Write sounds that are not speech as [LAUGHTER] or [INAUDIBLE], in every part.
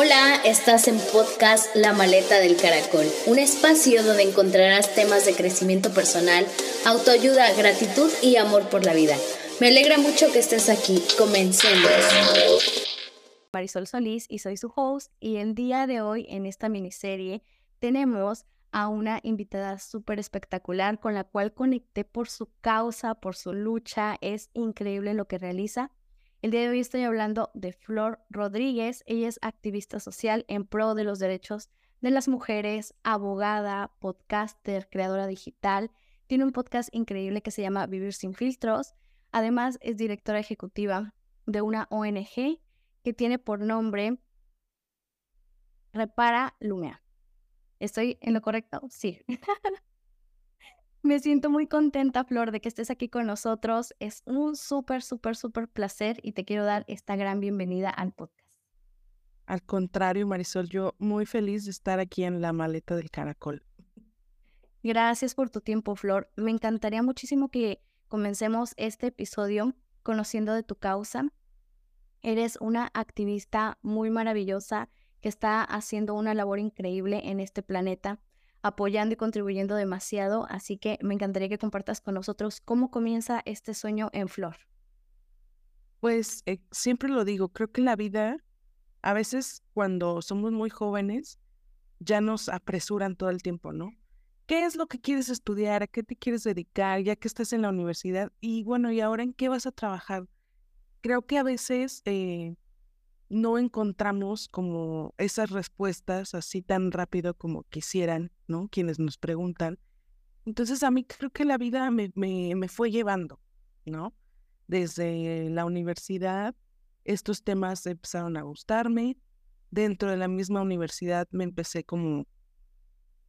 Hola, estás en podcast La Maleta del Caracol, un espacio donde encontrarás temas de crecimiento personal, autoayuda, gratitud y amor por la vida. Me alegra mucho que estés aquí. Comencemos. Marisol Solís y soy su host y el día de hoy en esta miniserie tenemos a una invitada súper espectacular con la cual conecté por su causa, por su lucha. Es increíble lo que realiza. El día de hoy estoy hablando de Flor Rodríguez. Ella es activista social en pro de los derechos de las mujeres, abogada, podcaster, creadora digital. Tiene un podcast increíble que se llama Vivir sin filtros. Además, es directora ejecutiva de una ONG que tiene por nombre Repara Lumea. ¿Estoy en lo correcto? Sí. [LAUGHS] Me siento muy contenta, Flor, de que estés aquí con nosotros. Es un súper, súper, súper placer y te quiero dar esta gran bienvenida al podcast. Al contrario, Marisol, yo muy feliz de estar aquí en la maleta del caracol. Gracias por tu tiempo, Flor. Me encantaría muchísimo que comencemos este episodio conociendo de tu causa. Eres una activista muy maravillosa que está haciendo una labor increíble en este planeta apoyando y contribuyendo demasiado, así que me encantaría que compartas con nosotros cómo comienza este sueño en flor. Pues eh, siempre lo digo, creo que la vida, a veces cuando somos muy jóvenes, ya nos apresuran todo el tiempo, ¿no? ¿Qué es lo que quieres estudiar? ¿A qué te quieres dedicar ya que estás en la universidad? Y bueno, ¿y ahora en qué vas a trabajar? Creo que a veces eh, no encontramos como esas respuestas así tan rápido como quisieran, ¿no? Quienes nos preguntan. Entonces a mí creo que la vida me, me, fue llevando, ¿no? Desde la universidad, estos temas empezaron a gustarme. Dentro de la misma universidad me empecé como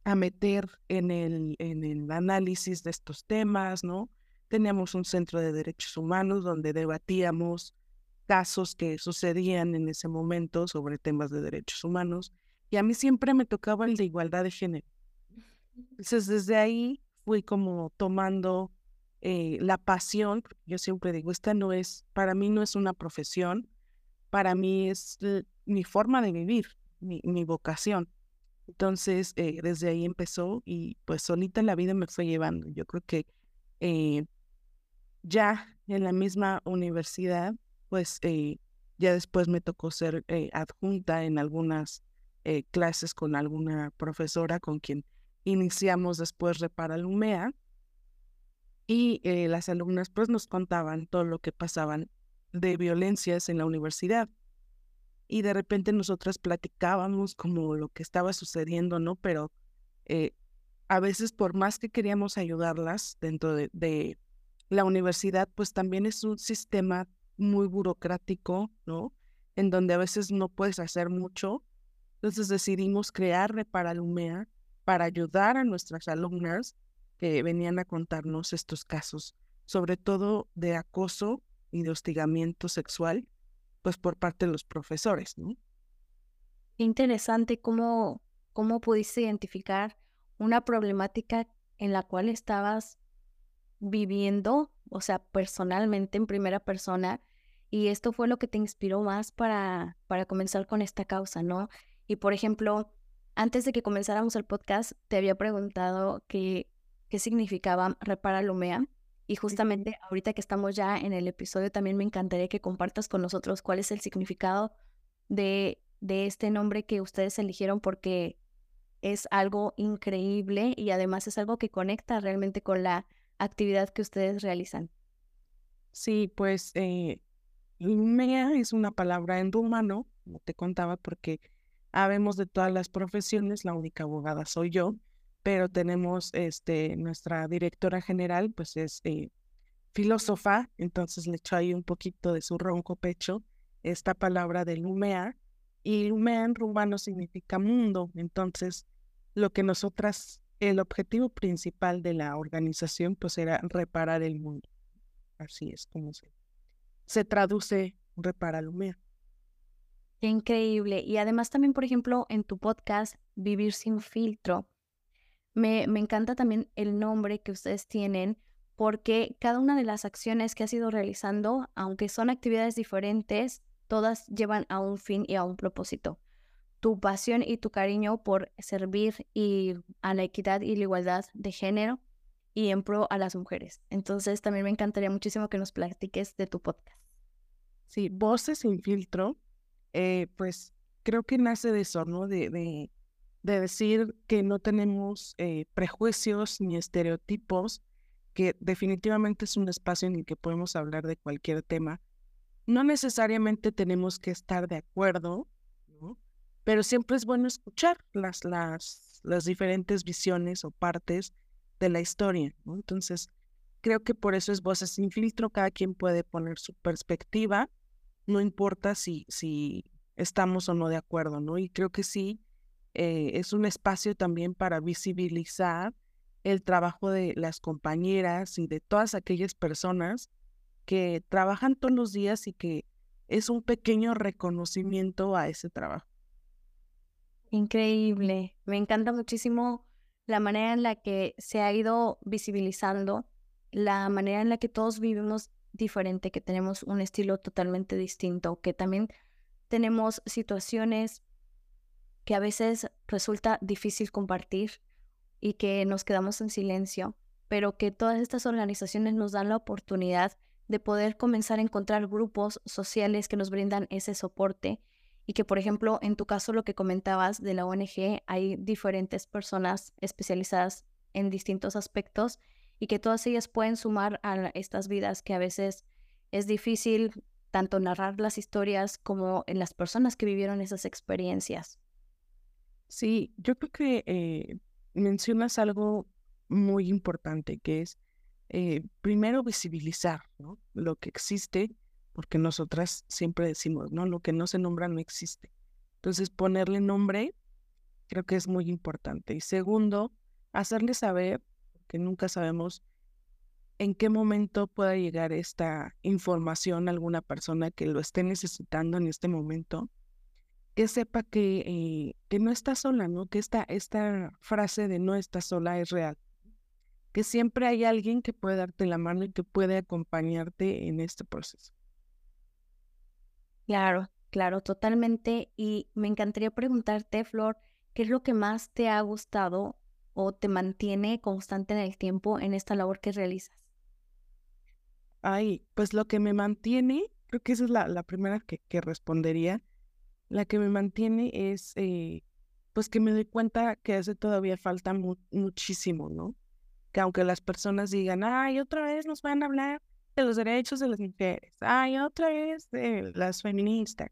a meter en el, en el análisis de estos temas, ¿no? Teníamos un centro de derechos humanos donde debatíamos casos que sucedían en ese momento sobre temas de derechos humanos y a mí siempre me tocaba el de igualdad de género. Entonces desde ahí fui como tomando eh, la pasión, yo siempre digo, esta no es, para mí no es una profesión, para mí es mi forma de vivir, mi, vocación. Entonces, eh, desde ahí empezó y pues solita la vida me fue llevando. Yo creo que eh, ya en la misma universidad pues eh, ya después me tocó ser eh, adjunta en algunas eh, clases con alguna profesora con quien iniciamos después Repara Lumea. Y las alumnas pues nos contaban todo lo que pasaban de violencias en la universidad. Y de repente nosotras platicábamos como lo que estaba sucediendo, ¿no? Pero a veces por más que queríamos ayudarlas dentro de, de la universidad, pues también es un sistema muy burocrático, ¿no? En donde a veces no puedes hacer mucho. Entonces decidimos crear Reparalumea para ayudar a nuestras alumnas que venían a contarnos estos casos, sobre todo de acoso y de hostigamiento sexual, pues por parte de los profesores, ¿no? Interesante cómo, cómo pudiste identificar una problemática en la cual estabas viviendo, o sea, personalmente en primera persona, y esto fue lo que te inspiró más para, para comenzar con esta causa, ¿no? Y por ejemplo, antes de que comenzáramos el podcast, te había preguntado qué, qué significaba Repara Lumea. Y justamente ahorita que estamos ya en el episodio, también me encantaría que compartas con nosotros cuál es el significado de, de este nombre que ustedes eligieron porque es algo increíble y además es algo que conecta realmente con la actividad que ustedes realizan. Sí, pues eh, Lumea es una palabra en rumano, como te contaba, porque habemos de todas las profesiones, la única abogada soy yo, pero tenemos este, nuestra directora general, pues es eh, filósofa, entonces le echo ahí un poquito de su ronco pecho esta palabra de Lumea, y Lumea en rumano significa mundo, entonces lo que nosotras, el objetivo principal de la organización, pues era reparar el mundo. Así es como se se traduce repara Lumea. Qué increíble. Y además también, por ejemplo, en tu podcast, Vivir sin filtro, me, me encanta también el nombre que ustedes tienen porque cada una de las acciones que has ido realizando, aunque son actividades diferentes, todas llevan a un fin y a un propósito. tu pasión y tu cariño por servir y a la equidad y la igualdad de género y en pro a las mujeres. Entonces también me encantaría muchísimo que nos platiques de tu podcast. Sí, Voces sin filtro, eh, pues creo que nace de eso, ¿no? De, de, de decir que no tenemos eh, prejuicios ni estereotipos, que definitivamente es un espacio en el que podemos hablar de cualquier tema. No necesariamente tenemos que estar de acuerdo, ¿no? Pero siempre es bueno escuchar las, las, las diferentes visiones o partes de la historia, ¿no? Entonces, creo que por eso es Voces sin filtro, cada quien puede poner su perspectiva, no importa si, si estamos o no de acuerdo, ¿no? Y creo que sí, eh, es un espacio también para visibilizar el trabajo de las compañeras y de todas aquellas personas que trabajan todos los días y que es un pequeño reconocimiento a ese trabajo. Increíble, me encanta muchísimo la manera en la que se ha ido visibilizando, la manera en la que todos vivimos diferente, que tenemos un estilo totalmente distinto, que también tenemos situaciones que a veces resulta difícil compartir y que nos quedamos en silencio, pero que todas estas organizaciones nos dan la oportunidad de poder comenzar a encontrar grupos sociales que nos brindan ese soporte y que, por ejemplo, en tu caso, lo que comentabas de la ONG, hay diferentes personas especializadas en distintos aspectos y que todas ellas pueden sumar a estas vidas que a veces es difícil tanto narrar las historias como en las personas que vivieron esas experiencias. Sí, yo creo que eh, mencionas algo muy importante, que es eh, primero visibilizar lo que existe porque nosotras siempre decimos, ¿no? Lo que no se nombra no existe. Entonces, ponerle nombre creo que es muy importante. Y segundo, hacerle saber, que nunca sabemos en qué momento pueda llegar esta información a alguna persona que lo esté necesitando en este momento, que sepa que, eh, que no está sola, ¿no? Que esta, esta frase de no está sola es real. Que siempre hay alguien que puede darte la mano y que puede acompañarte en este proceso. Claro, claro, totalmente. Y me encantaría preguntarte, Flor, ¿qué es lo que más te ha gustado o te mantiene constante en el tiempo en esta labor que realizas? Ay, pues lo que me mantiene, creo que esa es la, primera que, respondería. La que me mantiene es, eh, pues que me doy cuenta que hace todavía falta muchísimo, ¿no? Que aunque las personas digan, ay, otra vez nos van a hablar de los derechos de las mujeres, ay, otra de las feministas.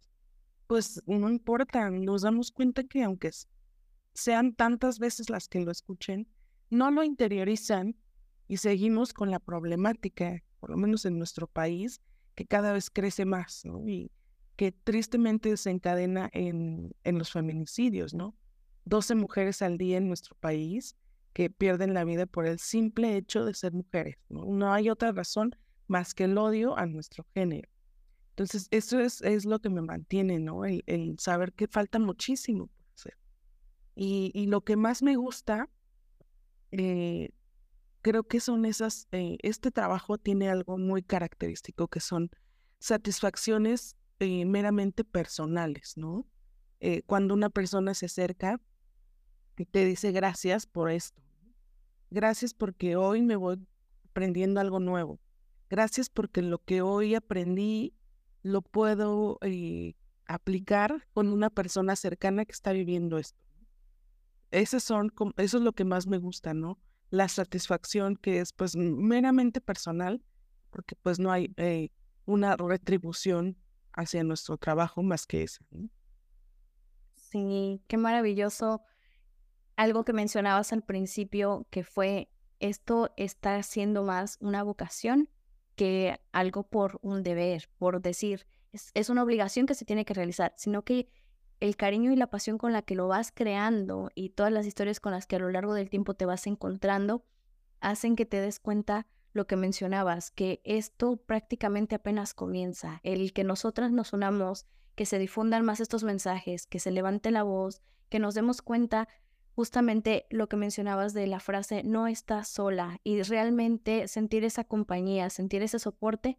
Pues no importa, nos damos cuenta que aunque sean tantas veces las que lo escuchen, no lo interiorizan y seguimos con la problemática, por lo menos en nuestro país, que cada vez crece más. Y que tristemente desencadena en, en los feminicidios, ¿no? 12 mujeres al día en nuestro país que pierden la vida por el simple hecho de ser mujeres. No hay otra razón más que el odio a nuestro género. Entonces, eso es, es lo que me mantiene, ¿no? El, saber que falta muchísimo por hacer. Y, lo que más me gusta, eh, creo que son esas, eh, este trabajo tiene algo muy característico, que son satisfacciones eh, meramente personales, ¿no? cuando una persona se acerca y te dice gracias por esto, gracias porque hoy me voy aprendiendo algo nuevo, Gracias porque lo que hoy aprendí lo puedo eh, aplicar con una persona cercana que está viviendo esto. Esas son, eso es lo que más me gusta, ¿no? La satisfacción que es pues meramente personal, porque pues no hay eh, una retribución hacia nuestro trabajo más que esa. Sí, qué maravilloso. Algo que mencionabas al principio, que fue esto está siendo más una vocación que algo por un deber, por decir, es, una obligación que se tiene que realizar, sino que el cariño y la pasión con la que lo vas creando y todas las historias con las que a lo largo del tiempo te vas encontrando hacen que te des cuenta lo que mencionabas, que esto prácticamente apenas comienza, el que nosotras nos unamos, que se difundan más estos mensajes, que se levante la voz, que nos demos cuenta justamente lo que mencionabas de la frase no estás sola y realmente sentir esa compañía, sentir ese soporte,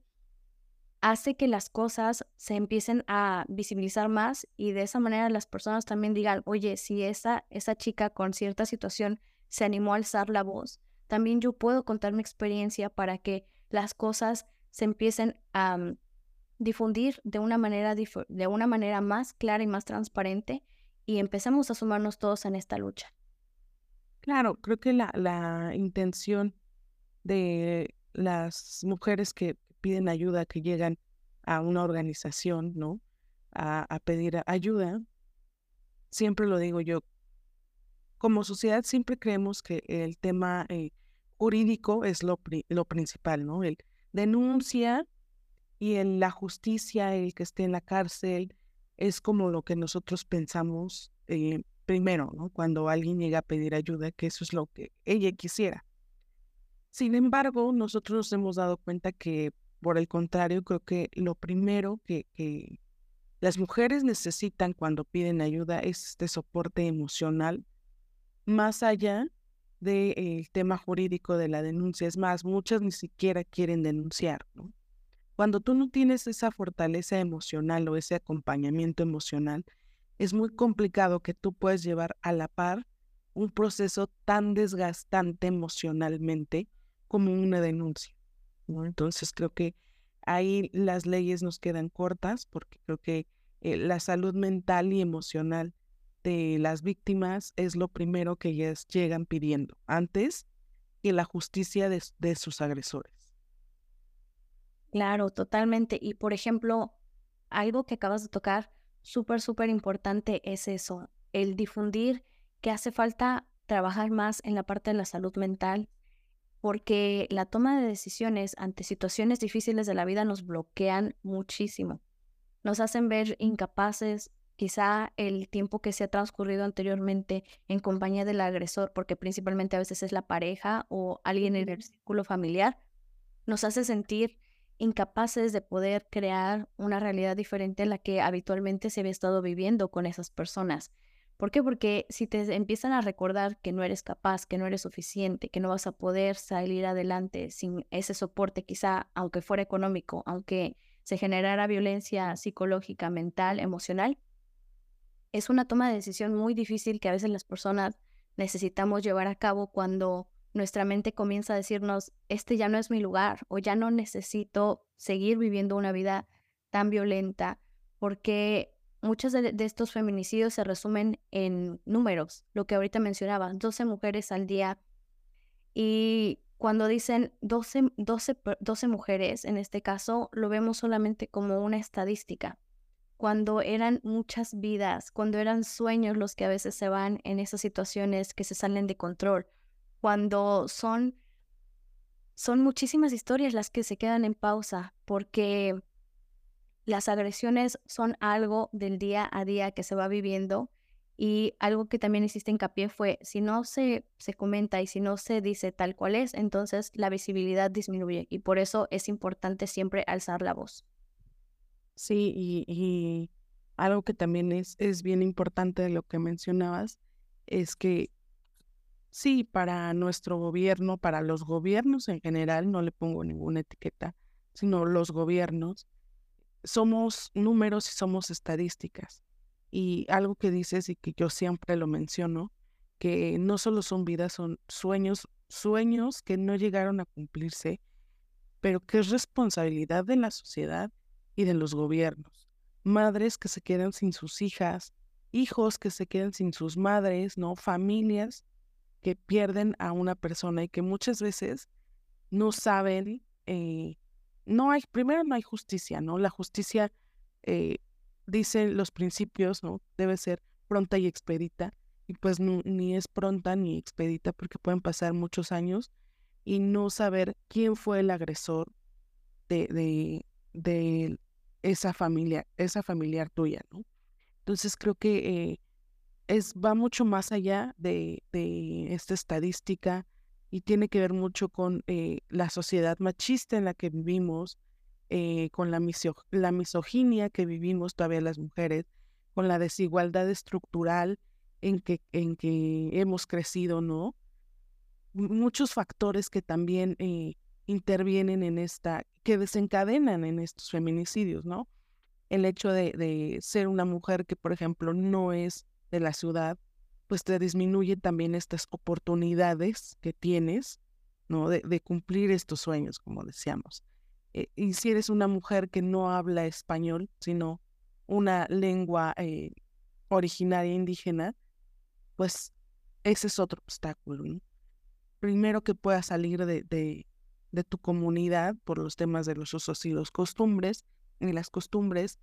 hace que las cosas se empiecen a visibilizar más y de esa manera las personas también digan, oye, si esa, esa chica con cierta situación se animó a alzar la voz, también yo puedo contar mi experiencia para que las cosas se empiecen a mm, difundir de una manera, de una manera más clara y más transparente y empecemos a sumarnos todos en esta lucha. Claro, creo que la, la intención de las mujeres que piden ayuda, que llegan a una organización, ¿no? A, pedir ayuda, siempre lo digo yo, como sociedad siempre creemos que el tema eh, jurídico es lo, lo principal, ¿no? El denuncia y en la justicia, el que esté en la cárcel, es como lo que nosotros pensamos eh, primero, ¿no? Cuando alguien llega a pedir ayuda, que eso es lo que ella quisiera. Sin embargo, nosotros nos hemos dado cuenta que, por el contrario, creo que lo primero que, las mujeres necesitan cuando piden ayuda es este soporte emocional, más allá del tema jurídico de la denuncia. Es más, muchas ni siquiera quieren denunciar, ¿no? Cuando tú no tienes esa fortaleza emocional o ese acompañamiento emocional, es muy complicado que tú puedas llevar a la par un proceso tan desgastante emocionalmente como una denuncia. Entonces creo que ahí las leyes nos quedan cortas porque creo que eh, la salud mental y emocional de las víctimas es lo primero que ellas llegan pidiendo antes que la justicia de, sus agresores. Claro, totalmente. Y por ejemplo, algo que acabas de tocar, súper, súper importante es eso, el difundir que hace falta trabajar más en la parte de la salud mental, porque la toma de decisiones ante situaciones difíciles de la vida nos bloquean muchísimo. Nos hacen ver incapaces, quizá el tiempo que se ha transcurrido anteriormente en compañía del agresor, porque principalmente a veces es la pareja o alguien en el círculo familiar, nos hace sentir incapaces de poder crear una realidad diferente a la que habitualmente se había estado viviendo con esas personas. ¿Por qué? Porque si te empiezan a recordar que no eres capaz, que no eres suficiente, que no vas a poder salir adelante sin ese soporte, quizá aunque fuera económico, aunque se generara violencia psicológica, mental, emocional, es una toma de decisión muy difícil que a veces las personas necesitamos llevar a cabo cuando nuestra mente comienza a decirnos, este ya no es mi lugar o ya no necesito seguir viviendo una vida tan violenta, porque muchos de, estos feminicidios se resumen en números, lo que ahorita mencionaba, 12 mujeres al día. Y cuando dicen 12, 12, 12 mujeres, en este caso, lo vemos solamente como una estadística. Cuando eran muchas vidas, cuando eran sueños los que a veces se van en esas situaciones que se salen de control, cuando son, son muchísimas historias las que se quedan en pausa, porque las agresiones son algo del día a día que se va viviendo y algo que también hiciste hincapié fue, si no se, se comenta y si no se dice tal cual es, entonces la visibilidad disminuye y por eso es importante siempre alzar la voz. Sí, y, algo que también es, es bien importante de lo que mencionabas es que sí, para nuestro gobierno, para los gobiernos en general, no le pongo ninguna etiqueta, sino los gobiernos, somos números y somos estadísticas. Y algo que dices y que yo siempre lo menciono, que no solo son vidas, son sueños, sueños que no llegaron a cumplirse, pero que es responsabilidad de la sociedad y de los gobiernos. Madres que se quedan sin sus hijas, hijos que se quedan sin sus madres, ¿no? Familias que pierden a una persona y que muchas veces no saben eh, no hay, primero no hay justicia, ¿no? La justicia, eh, dice los principios, ¿no? Debe ser pronta y expedita. Y pues ni es pronta ni expedita porque pueden pasar muchos años y no saber quién fue el agresor de, de, de esa familia, esa familiar tuya, ¿no? Entonces creo que eh, es, va mucho más allá de, esta estadística, y tiene que ver mucho con eh, la sociedad machista en la que vivimos, eh, con la, la misoginia que vivimos todavía las mujeres, con la desigualdad estructural en que, hemos crecido, ¿no? Muchos factores que también eh, intervienen en esta, que desencadenan en estos feminicidios, ¿no? El hecho de ser una mujer que, por ejemplo, no es de la ciudad, pues te disminuye también estas oportunidades que tienes, ¿no? De, cumplir estos sueños, como decíamos. Eh, y si eres una mujer que no habla español, sino una lengua eh, originaria indígena, pues ese es otro obstáculo. ¿no? Primero que puedas salir de, de, de, tu comunidad por los temas de los usos y los costumbres, y las costumbres,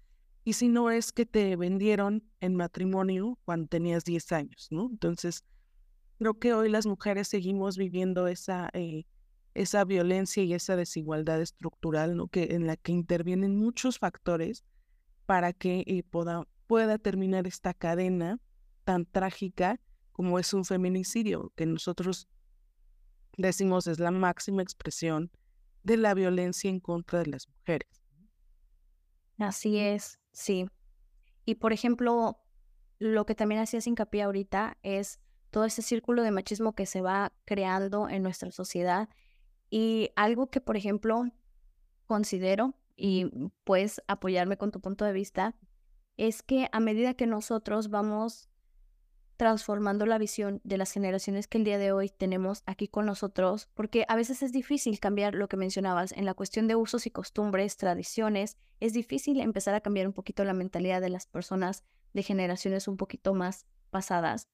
y si no es que te vendieron en matrimonio cuando tenías 10 años, ¿no? Entonces, creo que hoy las mujeres seguimos viviendo esa, eh, esa violencia y esa desigualdad estructural, ¿no? Que, en la que intervienen muchos factores para que eh, pueda, pueda terminar esta cadena tan trágica como es un feminicidio, que nosotros decimos es la máxima expresión de la violencia en contra de las mujeres. Así es, sí. Y por ejemplo, lo que también hacías hincapié ahorita es todo ese círculo de machismo que se va creando en nuestra sociedad. Y algo que, por ejemplo, considero, y puedes apoyarme con tu punto de vista, es que a medida que nosotros vamos transformando la visión de las generaciones que el día de hoy tenemos aquí con nosotros, porque a veces es difícil cambiar lo que mencionabas en la cuestión de usos y costumbres, tradiciones, es difícil empezar a cambiar un poquito la mentalidad de las personas de generaciones un poquito más pasadas.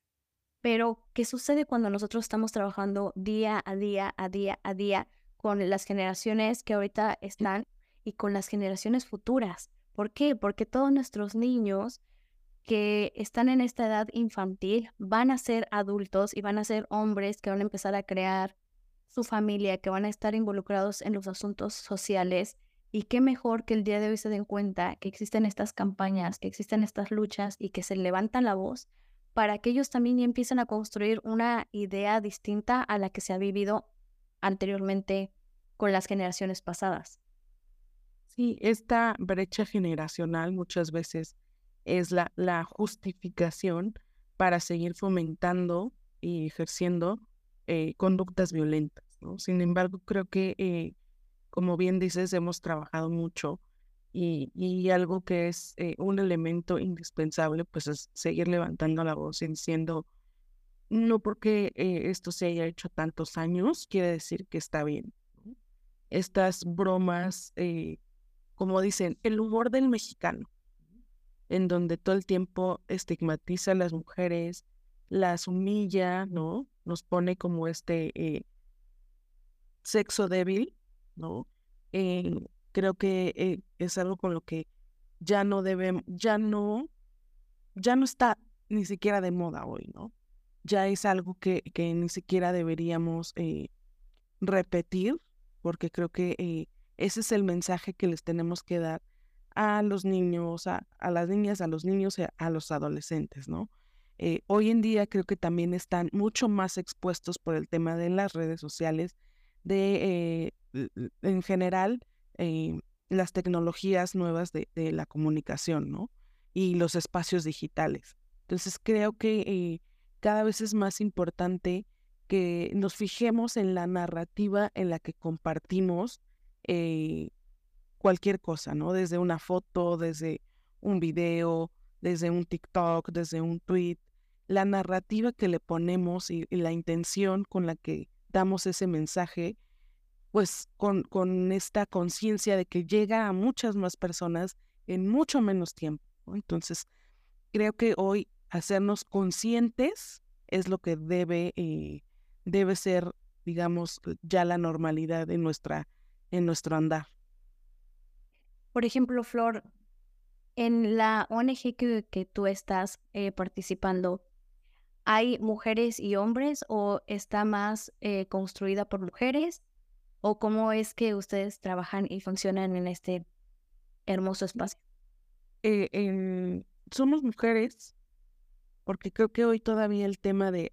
Pero, ¿qué sucede cuando nosotros estamos trabajando día a día, a día, a día con las generaciones que ahorita están y con las generaciones futuras? ¿Por qué? Porque todos nuestros niños que están en esta edad infantil van a ser adultos y van a ser hombres que van a empezar a crear su familia, que van a estar involucrados en los asuntos sociales. Y qué mejor que el día de hoy se den cuenta que existen estas campañas, que existen estas luchas y que se levantan la voz para que ellos también empiecen a construir una idea distinta a la que se ha vivido anteriormente con las generaciones pasadas. Sí, esta brecha generacional muchas veces es la, la justificación para seguir fomentando y ejerciendo eh, conductas violentas. Sin embargo, creo que, eh, como bien dices, hemos trabajado mucho y, y algo que es eh, un elemento indispensable, pues es seguir levantando la voz y diciendo, no porque esto se haya hecho tantos años, quiere decir que está bien. Estas bromas, como dicen, el humor del mexicano en donde todo el tiempo estigmatiza a las mujeres, las humilla, ¿no? Nos pone como este eh, sexo débil, ¿no? Eh, creo que eh, es algo con lo que ya no debemos, ya no, ya no está ni siquiera de moda hoy, ¿no? Ya es algo que, que ni siquiera deberíamos repetir, porque creo que ese es el mensaje que les tenemos que dar a los niños, a, las niñas, a los niños, y a los adolescentes, ¿no? Eh, hoy en día creo que también están mucho más expuestos por el tema de las redes sociales, de, eh, en general, eh, las tecnologías nuevas de, de, la comunicación, ¿no? Y los espacios digitales. Entonces creo que cada vez es más importante que nos fijemos en la narrativa en la que compartimos cualquier cosa, ¿no? Desde una foto, desde un video, desde un TikTok, desde un tweet, la narrativa que le ponemos y, la intención con la que damos ese mensaje, pues con, con esta conciencia de que llega a muchas más personas en mucho menos tiempo. Entonces, creo que hoy hacernos conscientes es lo que debe, eh, debe ser, digamos, ya la normalidad en, nuestra, en nuestro andar. Por ejemplo, Flor, en la ONG que, tú estás eh, participando, ¿hay mujeres y hombres o está más eh, construida por mujeres? ¿O cómo es que ustedes trabajan y funcionan en este hermoso espacio? Eh, somos mujeres, porque creo que hoy todavía el tema de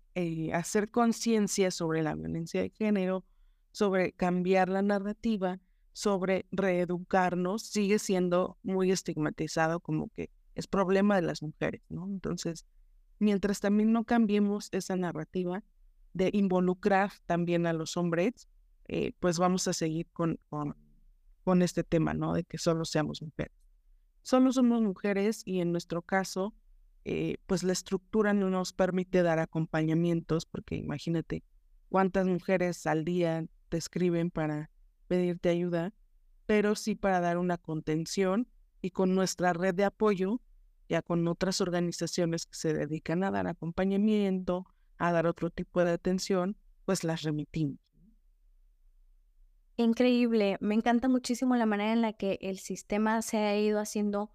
hacer conciencia sobre la violencia de género, sobre cambiar la narrativa, sobre reeducarnos sigue siendo muy estigmatizado como que es problema de las mujeres, ¿no? Entonces, mientras también no cambiemos esa narrativa de involucrar también a los hombres, eh, pues vamos a seguir con, con, con este tema, ¿no? De que solo seamos mujeres. Solo somos mujeres y en nuestro caso, eh, pues la estructura no nos permite dar acompañamientos, porque imagínate cuántas mujeres al día te escriben para pedirte ayuda, pero sí para dar una contención y con nuestra red de apoyo, ya con otras organizaciones que se dedican a dar acompañamiento, a dar otro tipo de atención, pues las remitimos. Increíble, me encanta muchísimo la manera en la que el sistema se ha ido haciendo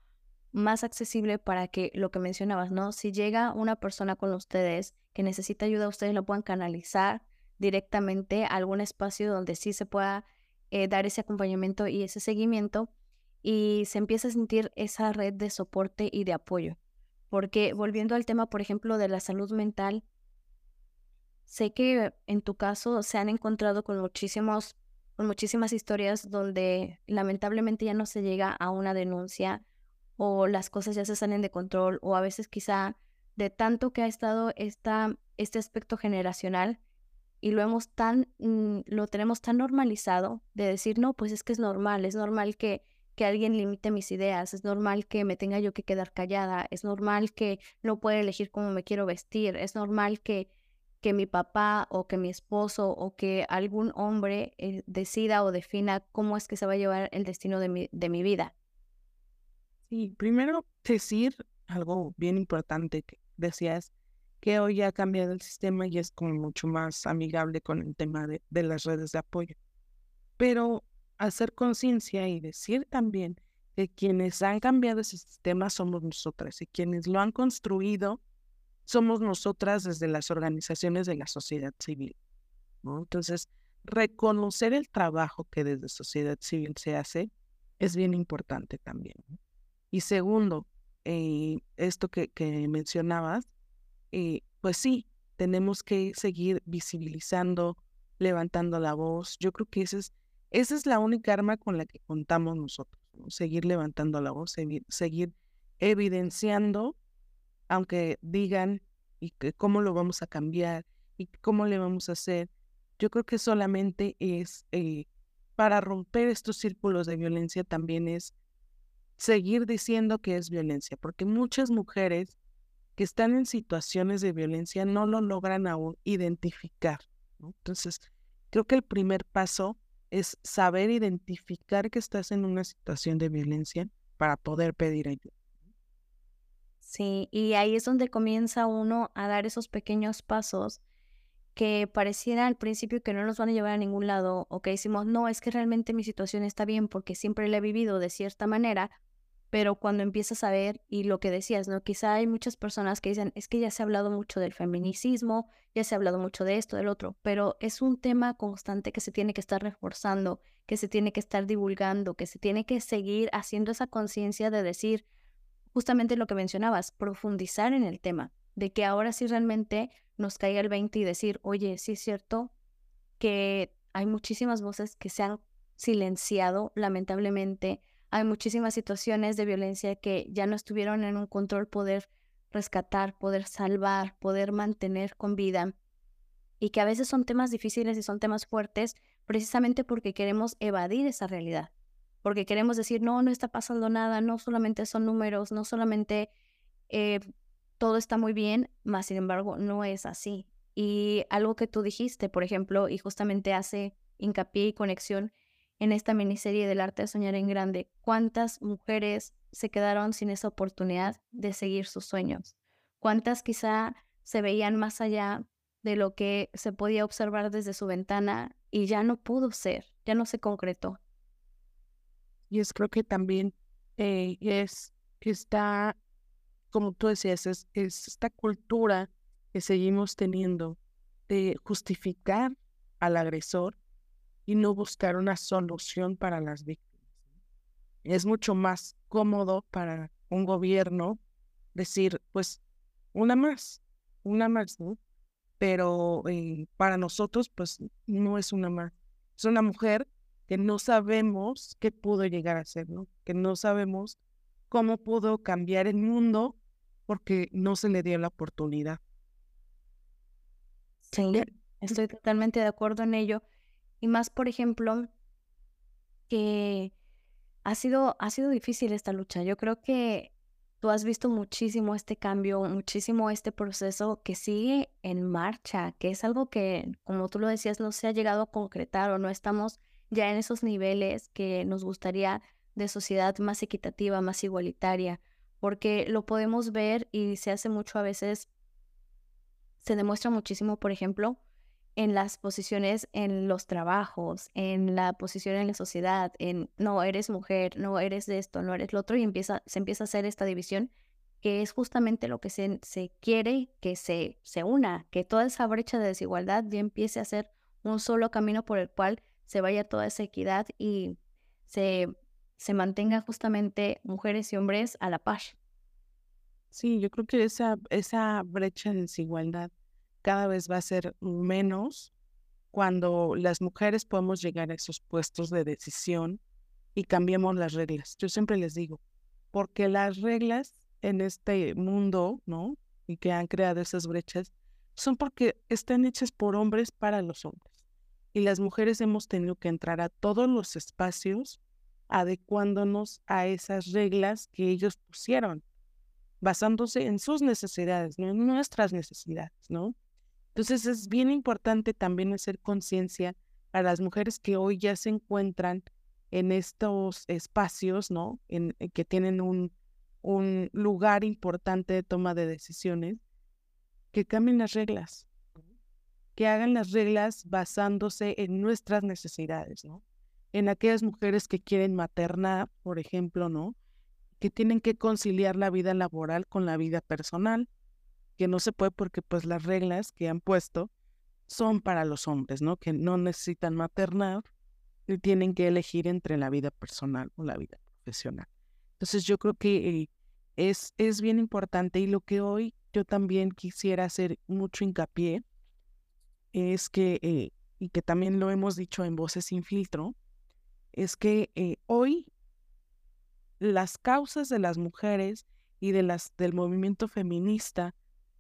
más accesible para que lo que mencionabas, ¿no? Si llega una persona con ustedes que necesita ayuda, ustedes lo puedan canalizar directamente a algún espacio donde sí se pueda eh, dar ese acompañamiento y ese seguimiento y se empieza a sentir esa red de soporte y de apoyo. Porque volviendo al tema, por ejemplo, de la salud mental, sé que en tu caso se han encontrado con muchísimos con muchísimas historias donde lamentablemente ya no se llega a una denuncia o las cosas ya se salen de control o a veces quizá de tanto que ha estado esta, este aspecto generacional y lo hemos tan, mm, lo tenemos tan normalizado de decir, no, pues es que es normal, es normal que, que alguien limite mis ideas, es normal que me tenga yo que quedar callada, es normal que no pueda elegir cómo me quiero vestir, es normal que, que mi papá o que mi esposo o que algún hombre eh, decida o defina cómo es que se va a llevar el destino de mi, de mi vida. Sí, primero decir algo bien importante que decías, que hoy ha cambiado el sistema y es como mucho más amigable con el tema de, de las redes de apoyo. Pero hacer conciencia y decir también que quienes han cambiado ese sistema somos nosotras y quienes lo han construido somos nosotras desde las organizaciones de la sociedad civil. ¿no? Entonces, reconocer el trabajo que desde sociedad civil se hace es bien importante también. Y segundo, eh, esto que, que mencionabas, eh, pues sí, tenemos que seguir visibilizando, levantando la voz. Yo creo que esa es, esa es la única arma con la que contamos nosotros, seguir levantando la voz, seguir, evidenciando, aunque digan y que cómo lo vamos a cambiar y cómo le vamos a hacer. Yo creo que solamente es eh, para romper estos círculos de violencia también es seguir diciendo que es violencia, porque muchas mujeres que están en situaciones de violencia no lo logran aún identificar. Entonces, creo que el primer paso es saber identificar que estás en una situación de violencia para poder pedir ayuda. Sí, y ahí es donde comienza uno a dar esos pequeños pasos que pareciera al principio que no nos van a llevar a ningún lado o que decimos, no, es que realmente mi situación está bien porque siempre la he vivido de cierta manera, pero cuando empiezas a ver, y lo que decías, ¿no? Quizá hay muchas personas que dicen, es que ya se ha hablado mucho del feminicismo, ya se ha hablado mucho de esto, del otro, pero es un tema constante que se tiene que estar reforzando, que se tiene que estar divulgando, que se tiene que seguir haciendo esa conciencia de decir justamente lo que mencionabas, profundizar en el tema, de que ahora sí realmente nos caiga el 20 y decir, oye, sí es cierto que hay muchísimas voces que se han silenciado, lamentablemente, hay muchísimas situaciones de violencia que ya no estuvieron en un control poder rescatar, poder salvar, poder mantener con vida y que a veces son temas difíciles y son temas fuertes precisamente porque queremos evadir esa realidad, porque queremos decir, no, no está pasando nada, no solamente son números, no solamente eh, todo está muy bien, más sin embargo no es así. Y algo que tú dijiste, por ejemplo, y justamente hace hincapié y conexión en esta miniserie del arte de soñar en grande, cuántas mujeres se quedaron sin esa oportunidad de seguir sus sueños, cuántas quizá se veían más allá de lo que se podía observar desde su ventana y ya no pudo ser, ya no se concretó. Y es creo que también eh, es está, como tú decías, es esta cultura que seguimos teniendo de justificar al agresor y no buscar una solución para las víctimas. Es mucho más cómodo para un gobierno decir, pues, una más, una más, ¿no? Pero eh, para nosotros, pues, no es una más. Es una mujer que no sabemos qué pudo llegar a ser, ¿no? Que no sabemos cómo pudo cambiar el mundo porque no se le dio la oportunidad. Sí, estoy totalmente de acuerdo en ello. Y más, por ejemplo, que ha sido, ha sido difícil esta lucha. Yo creo que tú has visto muchísimo este cambio, muchísimo este proceso que sigue en marcha, que es algo que, como tú lo decías, no se ha llegado a concretar o no estamos ya en esos niveles que nos gustaría de sociedad más equitativa, más igualitaria, porque lo podemos ver y se hace mucho a veces, se demuestra muchísimo, por ejemplo, en las posiciones en los trabajos, en la posición en la sociedad, en no eres mujer, no eres de esto, no eres lo otro, y empieza, se empieza a hacer esta división que es justamente lo que se, se quiere que se, se una, que toda esa brecha de desigualdad ya empiece a ser un solo camino por el cual se vaya toda esa equidad y se, se mantenga justamente mujeres y hombres a la paz. Sí, yo creo que esa, esa brecha de desigualdad cada vez va a ser menos cuando las mujeres podemos llegar a esos puestos de decisión y cambiemos las reglas. Yo siempre les digo, porque las reglas en este mundo, ¿no? Y que han creado esas brechas, son porque están hechas por hombres para los hombres. Y las mujeres hemos tenido que entrar a todos los espacios adecuándonos a esas reglas que ellos pusieron, basándose en sus necesidades, no en nuestras necesidades, ¿no? Entonces es bien importante también hacer conciencia a las mujeres que hoy ya se encuentran en estos espacios, ¿no? En, que tienen un, un lugar importante de toma de decisiones, que cambien las reglas, que hagan las reglas basándose en nuestras necesidades, ¿no? En aquellas mujeres que quieren maternar, por ejemplo, ¿no? Que tienen que conciliar la vida laboral con la vida personal, que no se puede porque pues las reglas que han puesto son para los hombres, ¿no? Que no necesitan maternar y tienen que elegir entre la vida personal o la vida profesional. Entonces yo creo que eh, es, es bien importante y lo que hoy yo también quisiera hacer mucho hincapié es que, eh, y que también lo hemos dicho en Voces sin filtro, es que eh, hoy las causas de las mujeres y de las, del movimiento feminista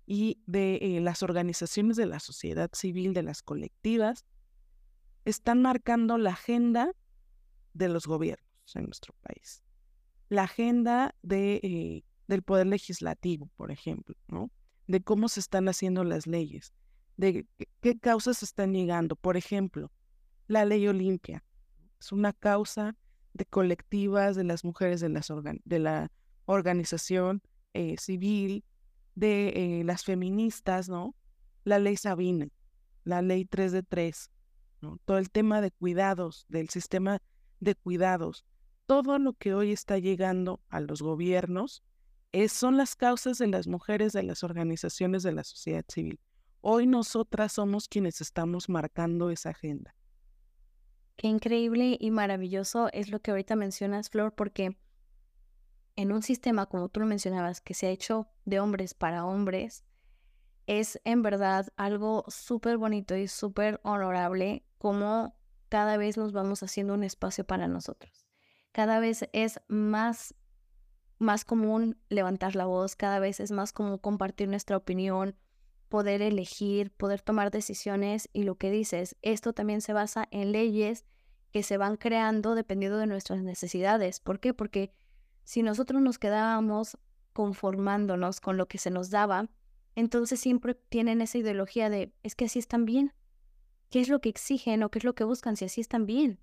y de eh, las organizaciones de la sociedad civil, de las colectivas, están marcando la agenda de los gobiernos en nuestro país. La agenda de, eh, del poder legislativo, por ejemplo, ¿no? De cómo se están haciendo las leyes, de qué causas están llegando. Por ejemplo, la ley Olimpia es una causa de colectivas de las mujeres de, las de la organización eh, civil, de eh, las feministas, ¿no? La ley Sabina, la ley 3 de 3, ¿no? Todo el tema de cuidados, del sistema de cuidados, todo lo que hoy está llegando a los gobiernos es, son las causas de las mujeres de las organizaciones de la sociedad civil. Hoy nosotras somos quienes estamos marcando esa agenda. Qué increíble y maravilloso es lo que ahorita mencionas, Flor, porque en un sistema, como tú lo mencionabas, que se ha hecho de hombres para hombres, es en verdad algo súper bonito y súper honorable como cada vez nos vamos haciendo un espacio para nosotros. Cada vez es más, más común levantar la voz, cada vez es más común compartir nuestra opinión, poder elegir, poder tomar decisiones y lo que dices, esto también se basa en leyes que se van creando dependiendo de nuestras necesidades. ¿Por qué? Porque si nosotros nos quedábamos conformándonos con lo que se nos daba, entonces siempre tienen esa ideología de, es que así están bien. ¿Qué es lo que exigen o qué es lo que buscan si así están bien?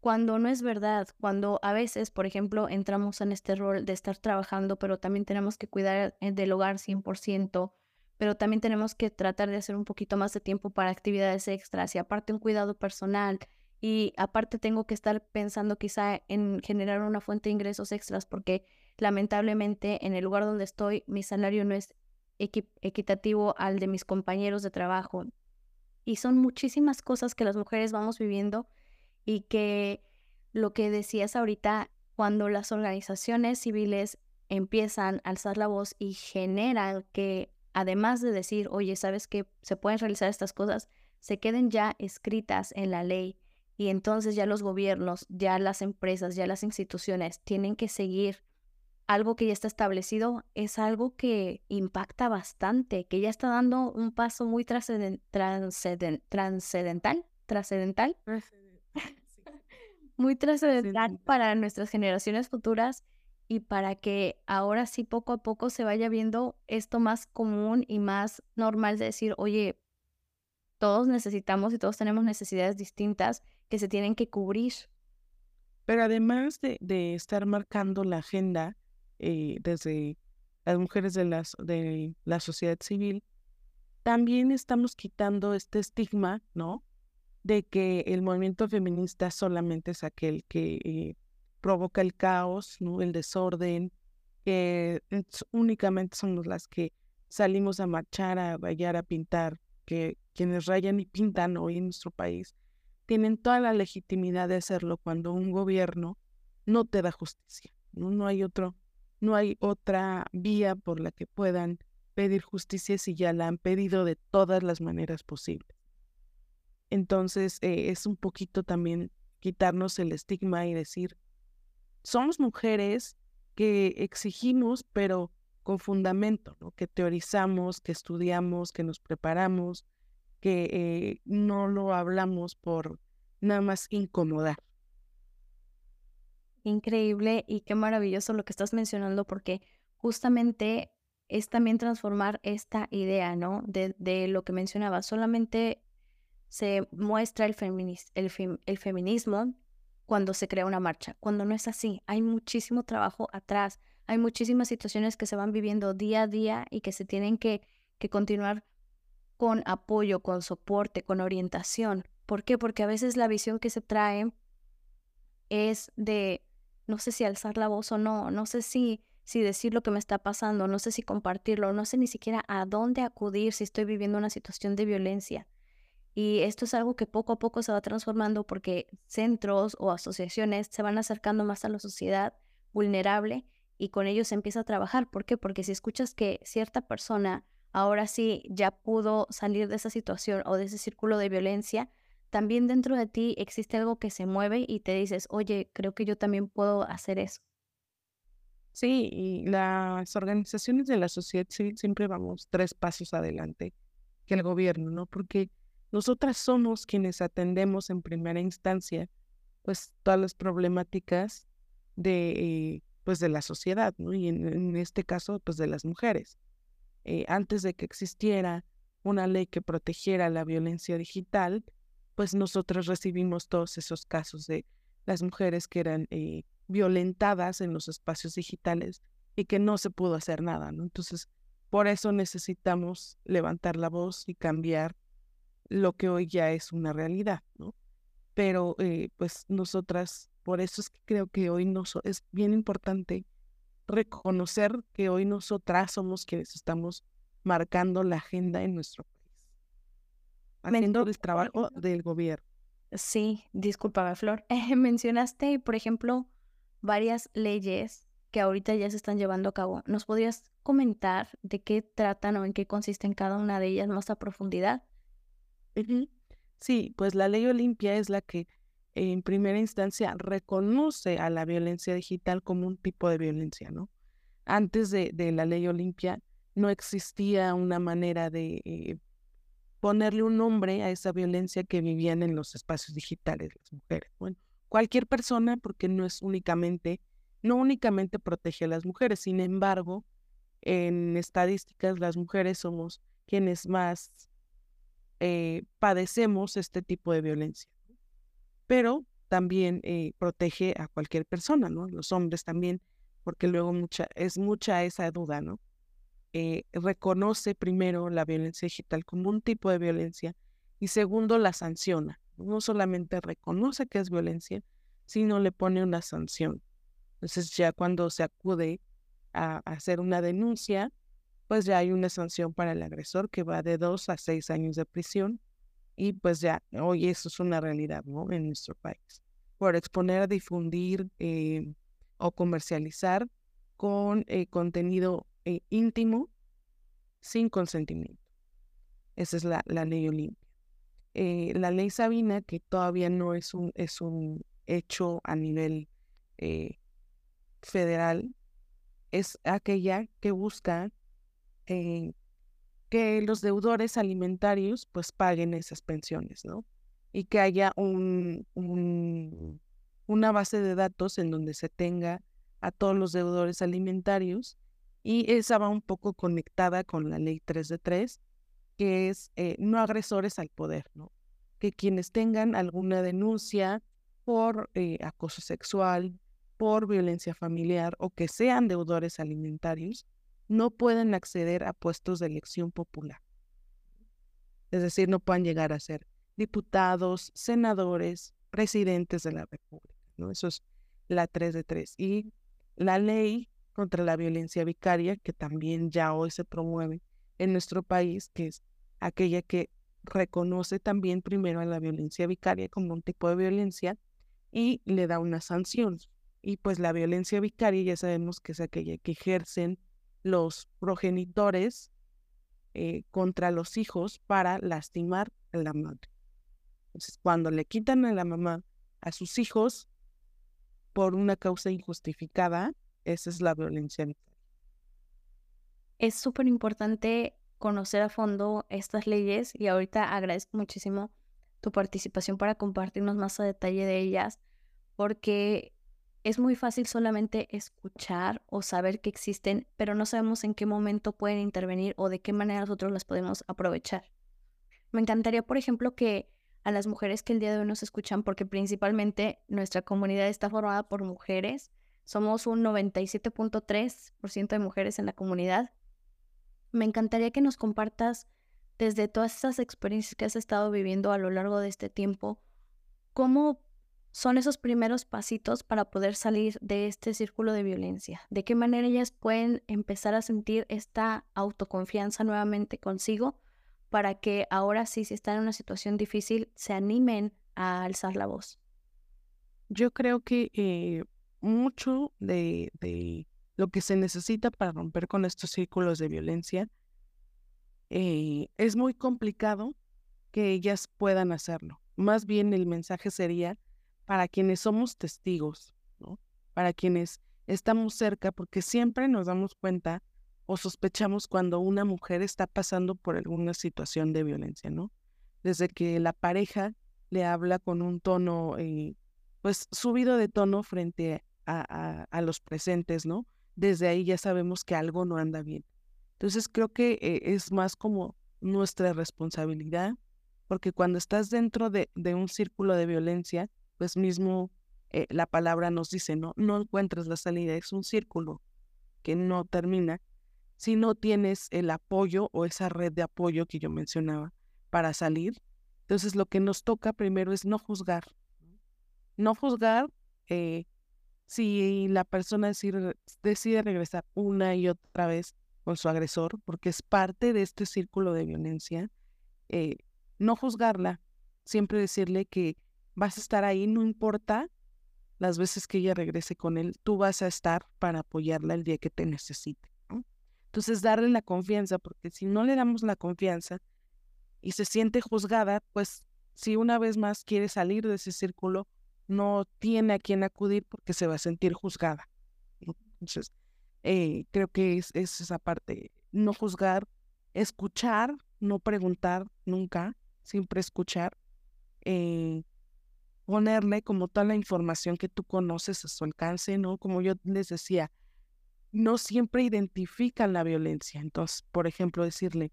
Cuando no es verdad, cuando a veces, por ejemplo, entramos en este rol de estar trabajando, pero también tenemos que cuidar eh, del hogar 100%, pero también tenemos que tratar de hacer un poquito más de tiempo para actividades extras y aparte un cuidado personal y aparte tengo que estar pensando quizá en generar una fuente de ingresos extras porque lamentablemente en el lugar donde estoy mi salario no es equitativo al de mis compañeros de trabajo. Y son muchísimas cosas que las mujeres vamos viviendo y que lo que decías ahorita, cuando las organizaciones civiles empiezan a alzar la voz y generan que además de decir, oye, sabes que se pueden realizar estas cosas, se queden ya escritas en la ley y entonces ya los gobiernos, ya las empresas, ya las instituciones tienen que seguir algo que ya está establecido, es algo que impacta bastante, que ya está dando un paso muy trascendental, trascendental. [LAUGHS] Muy trascendental para nuestras generaciones futuras y para que ahora sí poco a poco se vaya viendo esto más común y más normal de decir, oye, todos necesitamos y todos tenemos necesidades distintas que se tienen que cubrir. Pero además de, estar marcando la agenda eh, desde las mujeres de, las, de la sociedad civil, también estamos quitando este estigma, ¿no? De que el movimiento feminista solamente es aquel que eh, provoca el caos, ¿no? el desorden, que únicamente somos las que salimos a marchar, a bailar, a pintar, que quienes rayan y pintan hoy en nuestro país tienen toda la legitimidad de hacerlo cuando un gobierno no te da justicia. No, no hay otro, no hay otra vía por la que puedan pedir justicia si ya la han pedido de todas las maneras posibles. Entonces eh, es un poquito también quitarnos el estigma y decir, somos mujeres que exigimos, pero con fundamento, ¿no? que teorizamos, que estudiamos, que nos preparamos, que eh, no lo hablamos por nada más incomodar. Increíble y qué maravilloso lo que estás mencionando porque justamente es también transformar esta idea, ¿no? De, de lo que mencionaba. Solamente se muestra el, el, el feminismo cuando se crea una marcha, cuando no es así. Hay muchísimo trabajo atrás, hay muchísimas situaciones que se van viviendo día a día y que se tienen que, que continuar con apoyo, con soporte, con orientación. ¿Por qué? Porque a veces la visión que se trae es de, no sé si alzar la voz o no, no sé si, si decir lo que me está pasando, no sé si compartirlo, no sé ni siquiera a dónde acudir si estoy viviendo una situación de violencia. Y esto es algo que poco a poco se va transformando porque centros o asociaciones se van acercando más a la sociedad vulnerable y con ellos se empieza a trabajar. ¿Por qué? Porque si escuchas que cierta persona ahora sí ya pudo salir de esa situación o de ese círculo de violencia, también dentro de ti existe algo que se mueve y te dices, oye, creo que yo también puedo hacer eso. Sí, y las organizaciones de la sociedad civil siempre vamos tres pasos adelante que el gobierno, ¿no? Porque nosotras somos quienes atendemos en primera instancia, pues, todas las problemáticas de, pues, de la sociedad, ¿no? Y en este caso, pues, de las mujeres. Eh, antes de que existiera una ley que protegiera la violencia digital, pues nosotros recibimos todos esos casos de las mujeres que eran eh, violentadas en los espacios digitales y que no se pudo hacer nada, ¿no? Entonces, por eso necesitamos levantar la voz y cambiar lo que hoy ya es una realidad, ¿no? Pero, eh, pues nosotras, por eso es que creo que hoy no es bien importante reconocer que hoy nosotras somos quienes estamos marcando la agenda en nuestro país, haciendo el trabajo del gobierno. Sí, disculpa, Flor. [LAUGHS] mencionaste, por ejemplo, varias leyes que ahorita ya se están llevando a cabo. ¿Nos podrías comentar de qué tratan o en qué consisten cada una de ellas más a profundidad? Sí, pues la ley Olimpia es la que en primera instancia reconoce a la violencia digital como un tipo de violencia, ¿no? Antes de, la ley Olimpia no existía una manera de eh, ponerle un nombre a esa violencia que vivían en los espacios digitales las mujeres. Bueno, cualquier persona, porque no es únicamente, no únicamente protege a las mujeres, sin embargo, en estadísticas las mujeres somos quienes más eh, padecemos este tipo de violencia pero también eh, protege a cualquier persona, ¿no? Los hombres también, porque luego mucha, es mucha esa duda, ¿no? Eh, reconoce primero la violencia digital como un tipo de violencia y segundo la sanciona. No solamente reconoce que es violencia, sino le pone una sanción. Entonces ya cuando se acude a, a hacer una denuncia, pues ya hay una sanción para el agresor que va de dos a seis años de prisión y pues ya, hoy eso es una realidad, ¿no? En nuestro país. Por exponer, difundir eh, o comercializar con eh, contenido eh, íntimo sin consentimiento. Esa es la, la ley Olimpia. la ley Sabina, que todavía no es un, es un hecho a nivel federal, es aquella que busca que los deudores alimentarios pues paguen esas pensiones, ¿no? y que haya un, un, una base de datos en donde se tenga a todos los deudores alimentarios y esa va un poco conectada con la ley 3 de 3, que es eh, no agresores al poder, ¿no? Que quienes tengan alguna denuncia por eh, acoso sexual, por violencia familiar o que sean deudores alimentarios, no pueden acceder a puestos de elección popular. Es decir, no pueden llegar a ser diputados, senadores, presidentes de la República. ¿no? Eso es la 3 de 3. Y la ley contra la violencia vicaria, que también ya hoy se promueve en nuestro país, que es aquella que reconoce también primero a la violencia vicaria como un tipo de violencia y le da una sanción. Y pues la violencia vicaria ya sabemos que es aquella que ejercen los progenitores eh, contra los hijos para lastimar a la madre. Entonces, cuando le quitan a la mamá a sus hijos por una causa injustificada, esa es la violencia. Es súper importante conocer a fondo estas leyes y ahorita agradezco muchísimo tu participación para compartirnos más a detalle de ellas, porque es muy fácil solamente escuchar o saber que existen, pero no sabemos en qué momento pueden intervenir o de qué manera nosotros las podemos aprovechar. Me encantaría, por ejemplo, que a las mujeres que el día de hoy nos escuchan, porque principalmente nuestra comunidad está formada por mujeres, somos un 97.3% de mujeres en la comunidad. Me encantaría que nos compartas desde todas esas experiencias que has estado viviendo a lo largo de este tiempo, cómo son esos primeros pasitos para poder salir de este círculo de violencia. De qué manera ellas pueden empezar a sentir esta autoconfianza nuevamente consigo para que ahora sí, si están en una situación difícil, se animen a alzar la voz. Yo creo que eh, mucho de, lo que se necesita para romper con estos círculos de violencia eh, es muy complicado que ellas puedan hacerlo. Más bien el mensaje sería para quienes somos testigos, ¿no? para quienes estamos cerca, porque siempre nos damos cuenta o sospechamos cuando una mujer está pasando por alguna situación de violencia, ¿no? Desde que la pareja le habla con un tono, eh, pues subido de tono frente a, los presentes, ¿no? Desde ahí ya sabemos que algo no anda bien. Entonces creo que eh, es más como nuestra responsabilidad, porque cuando estás dentro de, un círculo de violencia, pues mismo eh, la palabra nos dice, no, no encuentras la salida, es un círculo que no termina si no tienes el apoyo o esa red de apoyo que yo mencionaba para salir. Entonces lo que nos toca primero es no juzgar. No juzgar eh, si la persona decide, regresar una y otra vez con su agresor, porque es parte de este círculo de violencia, eh, no juzgarla, siempre decirle que vas a estar ahí, no importa las veces que ella regrese con él, tú vas a estar para apoyarla el día que te necesite. Entonces, darle la confianza, porque si no le damos la confianza y se siente juzgada, pues si una vez más quiere salir de ese círculo, no tiene a quien acudir porque se va a sentir juzgada. Entonces, eh, creo que es, esa parte, no juzgar, escuchar, no preguntar nunca, siempre escuchar, eh, ponerle como toda la información que tú conoces a su alcance, ¿no? Como yo les decía, no siempre identifican la violencia. Entonces, por ejemplo, decirle,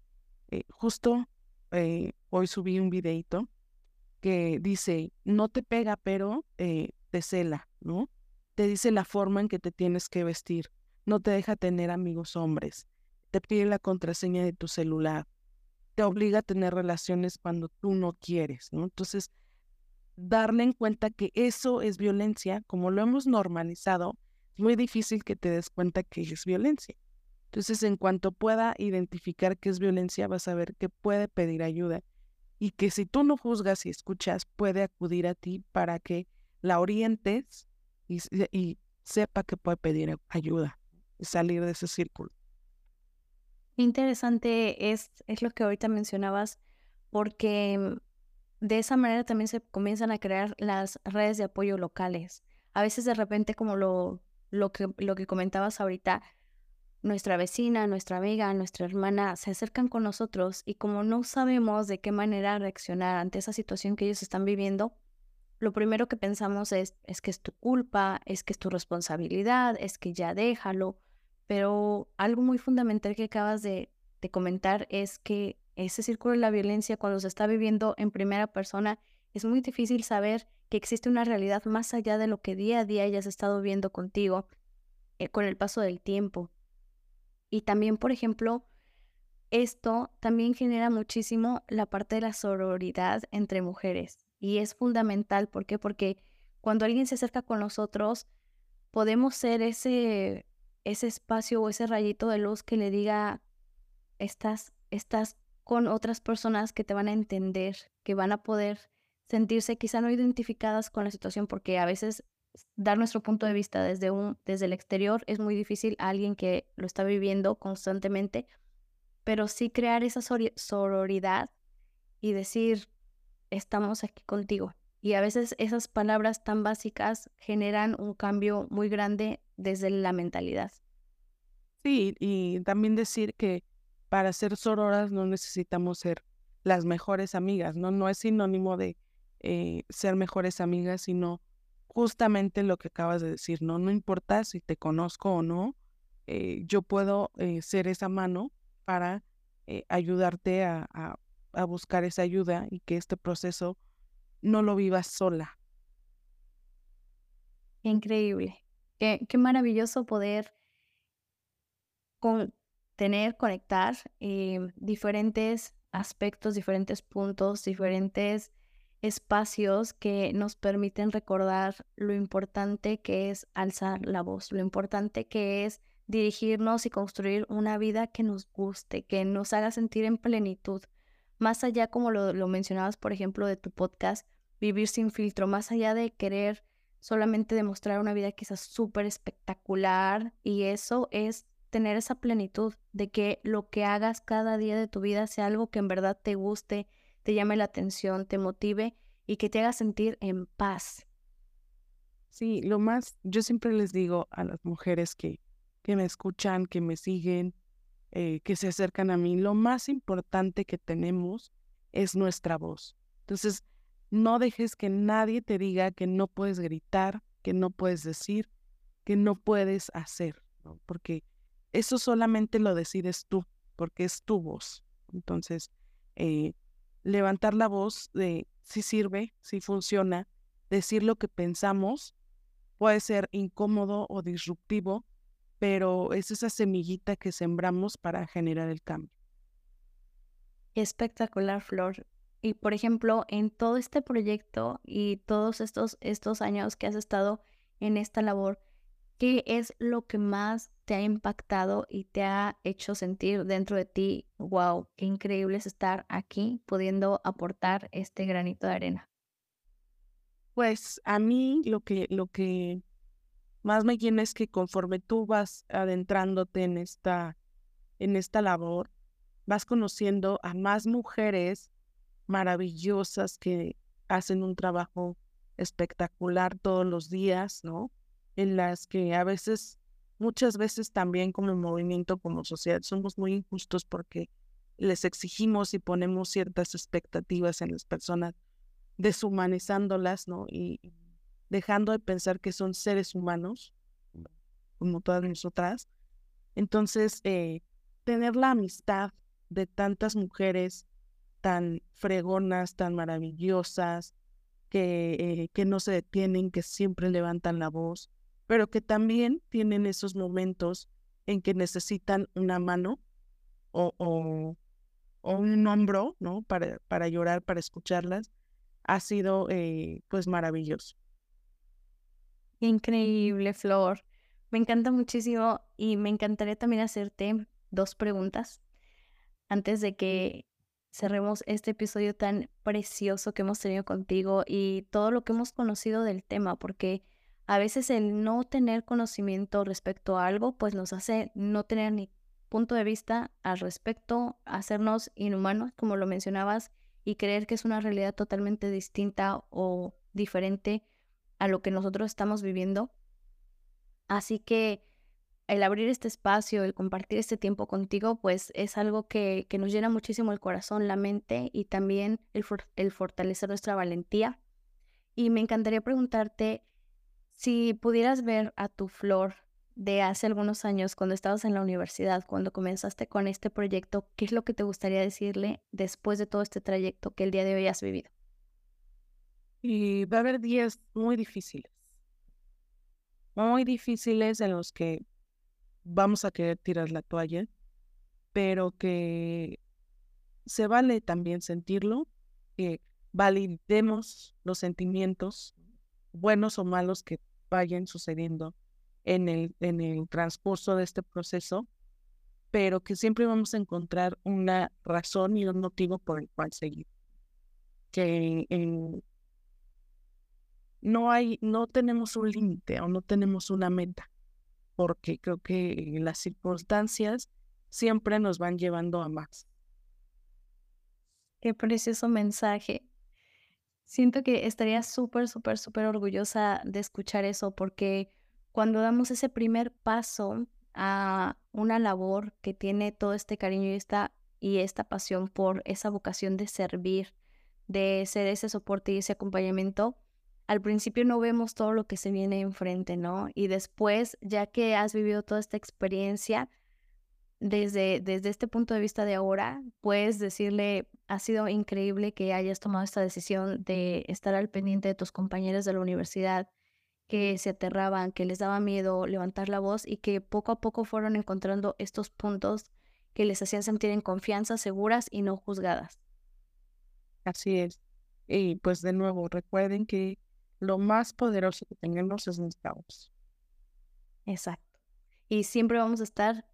eh, justo hoy subí un videito que dice, no te pega, pero eh, te cela, ¿no? Te dice la forma en que te tienes que vestir, no te deja tener amigos hombres, te pide la contraseña de tu celular, te obliga a tener relaciones cuando tú no quieres, ¿no? Entonces, darle en cuenta que eso es violencia, como lo hemos normalizado, es muy difícil que te des cuenta que es violencia. Entonces, en cuanto pueda identificar que es violencia, vas a ver que puede pedir ayuda y que si tú no juzgas y escuchas, puede acudir a ti para que la orientes y, sepa que puede pedir ayuda y salir de ese círculo. Interesante es, es lo que ahorita mencionabas, porque de esa manera también se comienzan a crear las redes de apoyo locales. A veces de repente, como lo, lo, que, lo que comentabas ahorita, nuestra vecina, nuestra amiga, nuestra hermana se acercan con nosotros y como no sabemos de qué manera reaccionar ante esa situación que ellos están viviendo, lo primero que pensamos es, es que es tu culpa, es que es tu responsabilidad, es que ya déjalo, pero algo muy fundamental que acabas de, de comentar es que ese círculo de la violencia cuando se está viviendo en primera persona es muy difícil saber que existe una realidad más allá de lo que día a día hayas estado viendo contigo eh, con el paso del tiempo. Y también, por ejemplo, esto también genera muchísimo la parte de la sororidad entre mujeres. Y es fundamental, ¿por qué? Porque cuando alguien se acerca con nosotros, podemos ser ese, ese espacio o ese rayito de luz que le diga, estás, estás con otras personas que te van a entender, que van a poder sentirse quizá no identificadas con la situación, porque a veces dar nuestro punto de vista desde, un, desde el exterior es muy difícil a alguien que lo está viviendo constantemente, pero sí crear esa sororidad y decir, estamos aquí contigo. Y a veces esas palabras tan básicas generan un cambio muy grande desde la mentalidad. Sí, y también decir que para ser sororas no necesitamos ser las mejores amigas, ¿no? No es sinónimo de eh, ser mejores amigas, sino justamente lo que acabas de decir, ¿no? No importa si te conozco o no, eh, yo puedo eh, ser esa mano para ayudarte a, a, buscar esa ayuda y que este proceso no lo vivas sola. Increíble. Qué, qué maravilloso poder con, tener, conectar diferentes aspectos, diferentes puntos, diferentes espacios que nos permiten recordar lo importante que es alzar la voz, lo importante que es dirigirnos y construir una vida que nos guste, que nos haga sentir en plenitud. Más allá, como lo, lo mencionabas, por ejemplo, de tu podcast, vivir sin filtro, más allá de querer solamente demostrar una vida quizás súper espectacular y eso es tener esa plenitud de que lo que hagas cada día de tu vida sea algo que en verdad te guste, te llame la atención, te motive y que te haga sentir en paz. Sí, lo más, yo siempre les digo a las mujeres que, que me escuchan, que me siguen, eh, que se acercan a mí, lo más importante que tenemos es nuestra voz. Entonces, no dejes que nadie te diga que no puedes gritar, que no puedes decir, que no puedes hacer, porque eso solamente lo decides tú, porque es tu voz. Entonces, eh, levantar la voz de si sirve, si funciona, decir lo que pensamos puede ser incómodo o disruptivo, pero es esa semillita que sembramos para generar el cambio. Espectacular, Flor. Y por ejemplo, en todo este proyecto y todos estos, estos años que has estado en esta labor, ¿qué es lo que más te ha impactado y te ha hecho sentir dentro de ti, wow, qué increíble es estar aquí pudiendo aportar este granito de arena? Pues a mí lo que, lo que más me llena es que conforme tú vas adentrándote en esta, en esta labor, vas conociendo a más mujeres maravillosas que hacen un trabajo espectacular todos los días, ¿no? En las que a veces muchas veces también como movimiento, como sociedad, somos muy injustos porque les exigimos y ponemos ciertas expectativas en las personas, deshumanizándolas, ¿no? Y dejando de pensar que son seres humanos, como todas nosotras. Entonces, eh, tener la amistad de tantas mujeres tan fregonas, tan maravillosas, que, eh, que no se detienen, que siempre levantan la voz, pero que también tienen esos momentos en que necesitan una mano o, o, un hombro, ¿no? Para, para llorar, para escucharlas, ha sido eh, pues maravilloso. Increíble, Flor. Me encanta muchísimo y me encantaría también hacerte dos preguntas antes de que cerremos este episodio tan precioso que hemos tenido contigo y todo lo que hemos conocido del tema, porque a veces el no tener conocimiento respecto a algo, pues nos hace no tener ni punto de vista al respecto, hacernos inhumanos, como lo mencionabas, y creer que es una realidad totalmente distinta o diferente a lo que nosotros estamos viviendo. Así que el abrir este espacio, el compartir este tiempo contigo, pues es algo que, que nos llena muchísimo el corazón, la mente y también el, el fortalecer nuestra valentía. Y me encantaría preguntarte si pudieras ver a tu flor de hace algunos años, cuando estabas en la universidad, cuando comenzaste con este proyecto, ¿qué es lo que te gustaría decirle después de todo este trayecto que el día de hoy has vivido? Y va a haber días muy difíciles, muy difíciles en los que vamos a querer tirar la toalla, pero que se vale también sentirlo, que validemos los sentimientos, buenos o malos que vayan sucediendo en el, en el transcurso de este proceso, pero que siempre vamos a encontrar una razón y un motivo por el cual seguir. Que no hay, no tenemos un límite o no tenemos una meta, porque creo que las circunstancias siempre nos van llevando a más. Qué precioso mensaje. Siento que estaría súper, súper, súper orgullosa de escuchar eso porque cuando damos ese primer paso a una labor que tiene todo este cariño y esta, y esta pasión por esa vocación de servir, de ser ese soporte y ese acompañamiento, al principio no vemos todo lo que se viene enfrente, ¿no? Y después, ya que has vivido toda esta experiencia, desde, desde este punto de vista de ahora, puedes decirle, ha sido increíble que hayas tomado esta decisión de estar al pendiente de tus compañeros de la universidad, que se aterraban, que les daba miedo levantar la voz y que poco a poco fueron encontrando estos puntos que les hacían sentir en confianza, seguras y no juzgadas. Así es. Y pues de nuevo, recuerden que lo más poderoso que tenemos es nuestra voz. Exacto. Y siempre vamos a estar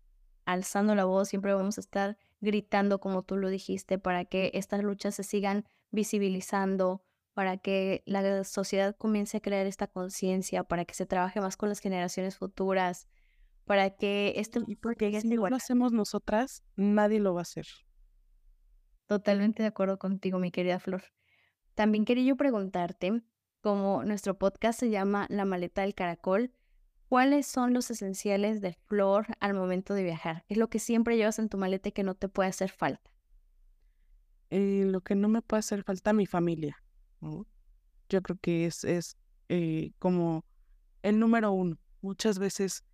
alzando la voz, siempre vamos a estar gritando como tú lo dijiste para que estas luchas se sigan visibilizando, para que la sociedad comience a crear esta conciencia, para que se trabaje más con las generaciones futuras, para que esto llegue si no lo hacemos nosotras, nadie lo va a hacer. Totalmente de acuerdo contigo, mi querida Flor. También quería yo preguntarte, como nuestro podcast se llama La maleta del caracol, ¿cuáles son los esenciales de Flor al momento de viajar? ¿Qué es lo que siempre llevas en tu maleta que no te puede hacer falta? Eh, lo que no me puede hacer falta, mi familia. Yo creo que es, es eh, como el número uno. Muchas veces,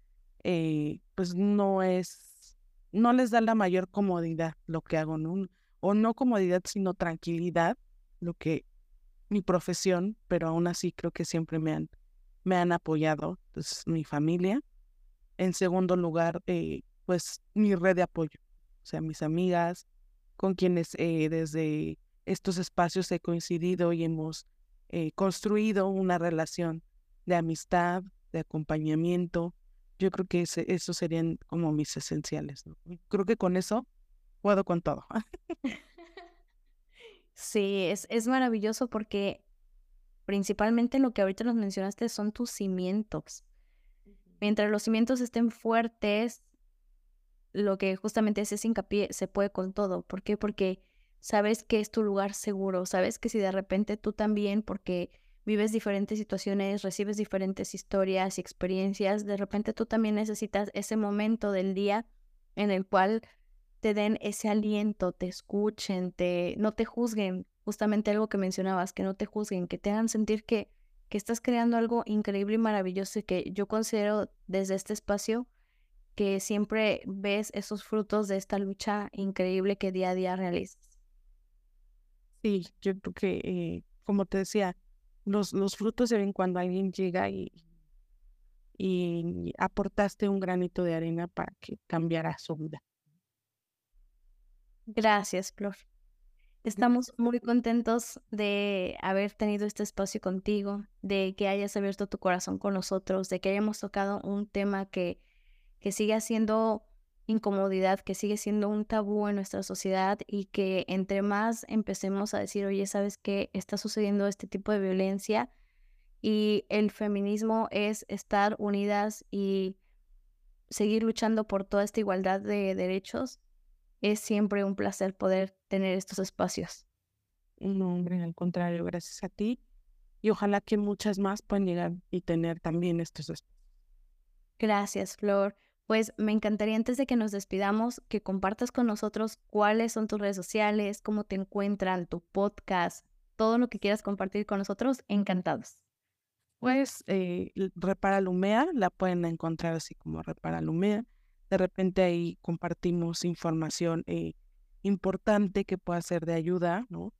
eh, pues no es, no les da la mayor comodidad lo que hago. O no comodidad, sino tranquilidad, lo que mi profesión, pero aún así creo que siempre me han, me han apoyado, pues mi familia. En segundo lugar, eh, pues mi red de apoyo, o sea, mis amigas, con quienes desde estos espacios he coincidido y hemos eh, construido una relación de amistad, de acompañamiento. Yo creo que esos serían como mis esenciales. Creo que con eso puedo con todo. [LAUGHS] sí, es, es maravilloso porque principalmente lo que ahorita nos mencionaste son tus cimientos. Mientras los cimientos estén fuertes, lo que justamente hace hincapié se puede con todo. ¿Por qué? Porque sabes que es tu lugar seguro, sabes que si de repente tú también, porque vives diferentes situaciones, recibes diferentes historias y experiencias, de repente tú también necesitas ese momento del día en el cual te den ese aliento, te escuchen, te no te juzguen, justamente algo que mencionabas, que no te juzguen, que te hagan sentir que que estás creando algo increíble y maravilloso y que yo considero desde este espacio que siempre ves esos frutos de esta lucha increíble que día a día realizas. Sí, yo creo que, eh, como te decía, los, los frutos se ven cuando alguien llega y, y aportaste un granito de arena para que cambiara su vida. Gracias, Flor. Estamos muy contentos de haber tenido este espacio contigo, de que hayas abierto tu corazón con nosotros, de que hayamos tocado un tema que, que sigue siendo incomodidad que sigue siendo un tabú en nuestra sociedad y que entre más empecemos a decir, oye, ¿sabes qué? Está sucediendo este tipo de violencia y el feminismo es estar unidas y seguir luchando por toda esta igualdad de derechos. Es siempre un placer poder tener estos espacios. No, hombre, al contrario, gracias a ti. Y ojalá que muchas más puedan llegar y tener también estos espacios. Gracias, Flor. Pues me encantaría antes de que nos despidamos que compartas con nosotros cuáles son tus redes sociales, cómo te encuentran, tu podcast, todo lo que quieras compartir con nosotros, encantados. Pues eh, Repara Lumea, la pueden encontrar así como Repara Lumea. De repente ahí compartimos información eh, importante que pueda ser de ayuda, ¿no?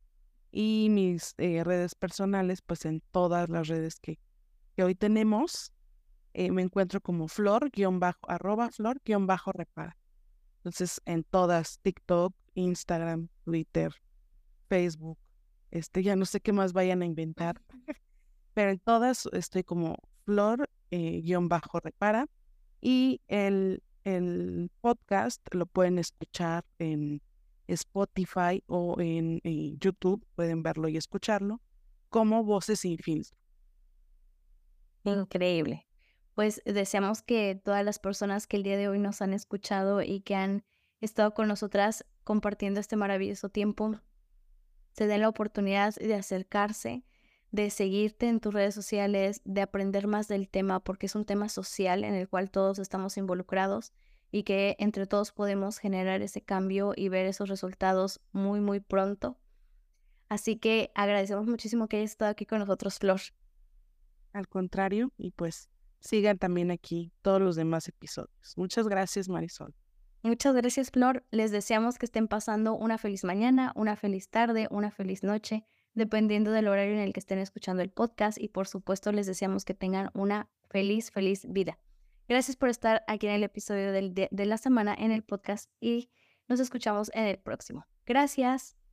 Y mis eh, redes personales, pues en todas las redes que, que hoy tenemos, eh, me encuentro como flor, guion bajo, arroba flor, guion bajo repara. Entonces, en todas, TikTok, Instagram, Twitter, Facebook, este, ya no sé qué más vayan a inventar, [LAUGHS] pero en todas estoy como flor, guion bajo repara. Y el, el podcast lo pueden escuchar en Spotify o en, en YouTube, pueden verlo y escucharlo, como Voces sin filtro. Increíble pues deseamos que todas las personas que el día de hoy nos han escuchado y que han estado con nosotras compartiendo este maravilloso tiempo, se den la oportunidad de acercarse, de seguirte en tus redes sociales, de aprender más del tema, porque es un tema social en el cual todos estamos involucrados y que entre todos podemos generar ese cambio y ver esos resultados muy, muy pronto. Así que agradecemos muchísimo que hayas estado aquí con nosotros, Flor. Al contrario, y pues sigan también aquí todos los demás episodios. Muchas gracias, Marisol. Muchas gracias, Flor. Les deseamos que estén pasando una feliz mañana, una feliz tarde, una feliz noche, dependiendo del horario en el que estén escuchando el podcast. Y por supuesto, les deseamos que tengan una feliz, feliz vida. Gracias por estar aquí en el episodio de, de la semana en el podcast y nos escuchamos en el próximo. Gracias.